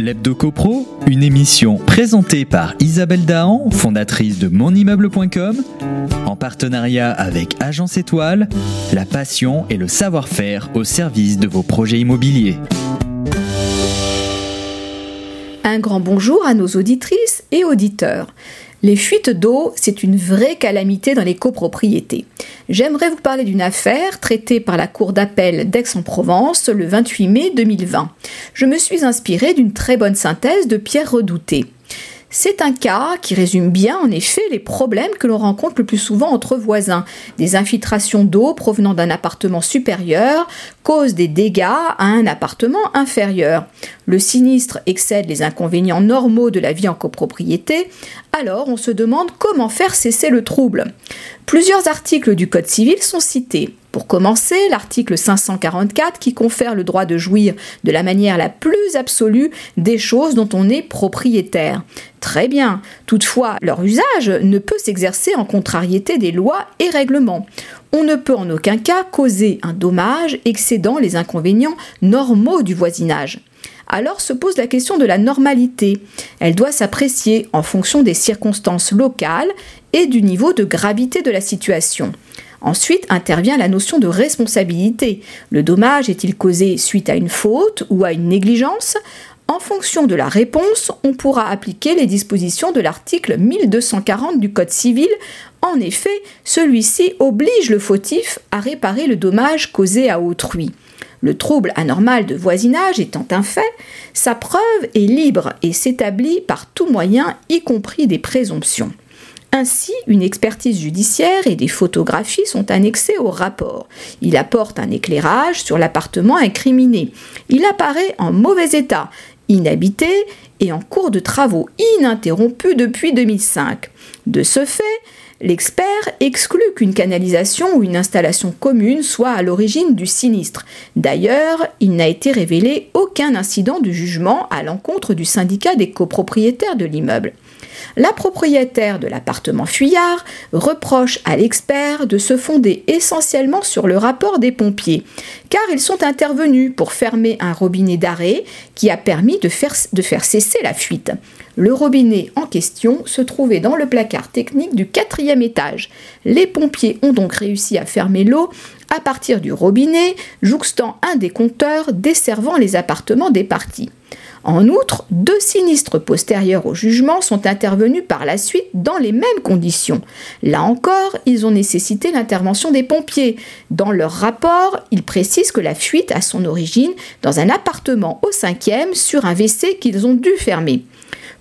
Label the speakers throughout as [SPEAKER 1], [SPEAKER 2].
[SPEAKER 1] L'Hebdo CoPro, une émission présentée par Isabelle Dahan, fondatrice de monimmeuble.com, en partenariat avec Agence Étoile, la passion et le savoir-faire au service de vos projets immobiliers.
[SPEAKER 2] Un grand bonjour à nos auditrices et auditeurs. Les fuites d'eau, c'est une vraie calamité dans les copropriétés. J'aimerais vous parler d'une affaire traitée par la Cour d'appel d'Aix-en-Provence le 28 mai 2020. Je me suis inspirée d'une très bonne synthèse de Pierre Redouté. C'est un cas qui résume bien en effet les problèmes que l'on rencontre le plus souvent entre voisins. Des infiltrations d'eau provenant d'un appartement supérieur causent des dégâts à un appartement inférieur. Le sinistre excède les inconvénients normaux de la vie en copropriété, alors on se demande comment faire cesser le trouble. Plusieurs articles du Code civil sont cités. Pour commencer, l'article 544 qui confère le droit de jouir de la manière la plus absolue des choses dont on est propriétaire. Très bien, toutefois, leur usage ne peut s'exercer en contrariété des lois et règlements. On ne peut en aucun cas causer un dommage excédant les inconvénients normaux du voisinage alors se pose la question de la normalité. Elle doit s'apprécier en fonction des circonstances locales et du niveau de gravité de la situation. Ensuite intervient la notion de responsabilité. Le dommage est-il causé suite à une faute ou à une négligence? En fonction de la réponse, on pourra appliquer les dispositions de l'article 1240 du Code civil. En effet, celui-ci oblige le fautif à réparer le dommage causé à autrui. Le trouble anormal de voisinage étant un fait, sa preuve est libre et s'établit par tout moyen, y compris des présomptions. Ainsi, une expertise judiciaire et des photographies sont annexées au rapport. Il apporte un éclairage sur l'appartement incriminé. Il apparaît en mauvais état, inhabité et en cours de travaux ininterrompus depuis 2005. De ce fait, l'expert exclut qu'une canalisation ou une installation commune soit à l'origine du sinistre. D'ailleurs, il n'a été révélé aucun incident de jugement à l'encontre du syndicat des copropriétaires de l'immeuble la propriétaire de l'appartement Fuyard reproche à l'expert de se fonder essentiellement sur le rapport des pompiers, car ils sont intervenus pour fermer un robinet d'arrêt qui a permis de faire, cesser la fuite. Le robinet en question se trouvait dans le placard technique du quatrième étage. Les pompiers ont donc réussi à fermer l'eau à partir du robinet, jouxtant un des compteurs desservant les appartements des parties. En outre, deux sinistres postérieurs au jugement sont intervenus par la suite dans les mêmes conditions. Là encore, ils ont nécessité l'intervention des pompiers. Dans leur rapport, ils précisent que la fuite a son origine dans un appartement au cinquième sur un WC qu'ils ont dû fermer.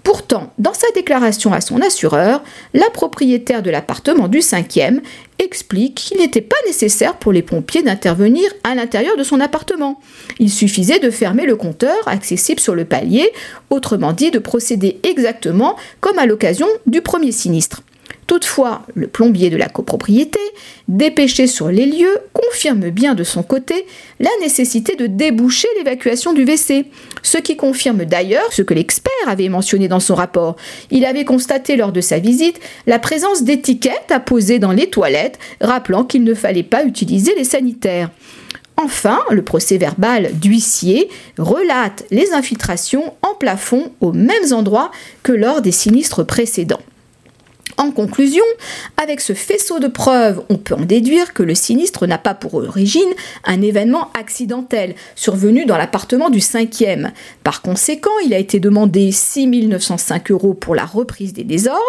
[SPEAKER 2] Pourtant, dans sa déclaration à son assureur, la propriétaire de l'appartement du cinquième explique qu'il n'était pas nécessaire pour les pompiers d'intervenir à l'intérieur de son appartement. Il suffisait de fermer le compteur accessible sur le palier, autrement dit de procéder exactement comme à l'occasion du premier sinistre. Toutefois, le plombier de la copropriété, dépêché sur les lieux, confirme bien de son côté la nécessité de déboucher l'évacuation du WC, ce qui confirme d'ailleurs ce que l'expert avait mentionné dans son rapport. Il avait constaté lors de sa visite la présence d'étiquettes apposées dans les toilettes, rappelant qu'il ne fallait pas utiliser les sanitaires. Enfin, le procès verbal d'huissier relate les infiltrations en plafond aux mêmes endroits que lors des sinistres précédents. En conclusion, avec ce faisceau de preuves, on peut en déduire que le sinistre n'a pas pour origine un événement accidentel survenu dans l'appartement du cinquième. Par conséquent, il a été demandé 6 905 euros pour la reprise des désordres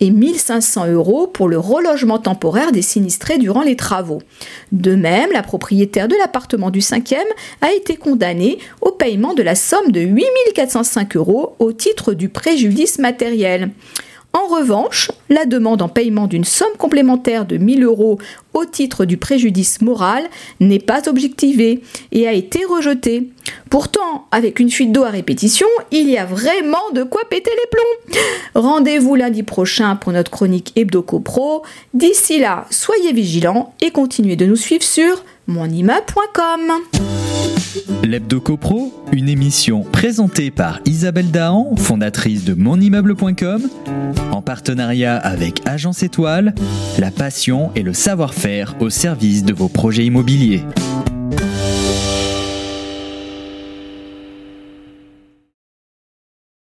[SPEAKER 2] et 1500 euros pour le relogement temporaire des sinistrés durant les travaux. De même, la propriétaire de l'appartement du cinquième a été condamnée au paiement de la somme de 8 405 euros au titre du préjudice matériel. En revanche, la demande en paiement d'une somme complémentaire de 1000 euros au titre du préjudice moral n'est pas objectivée et a été rejetée. Pourtant, avec une fuite d'eau à répétition, il y a vraiment de quoi péter les plombs. Rendez-vous lundi prochain pour notre chronique Hebdo Pro. D'ici là, soyez vigilants et continuez de nous suivre sur monimmeuble.com.
[SPEAKER 1] L'Hebdo CoPro, une émission présentée par Isabelle Dahan, fondatrice de monimmeuble.com, en partenariat avec Agence Étoile, la passion et le savoir-faire au service de vos projets immobiliers.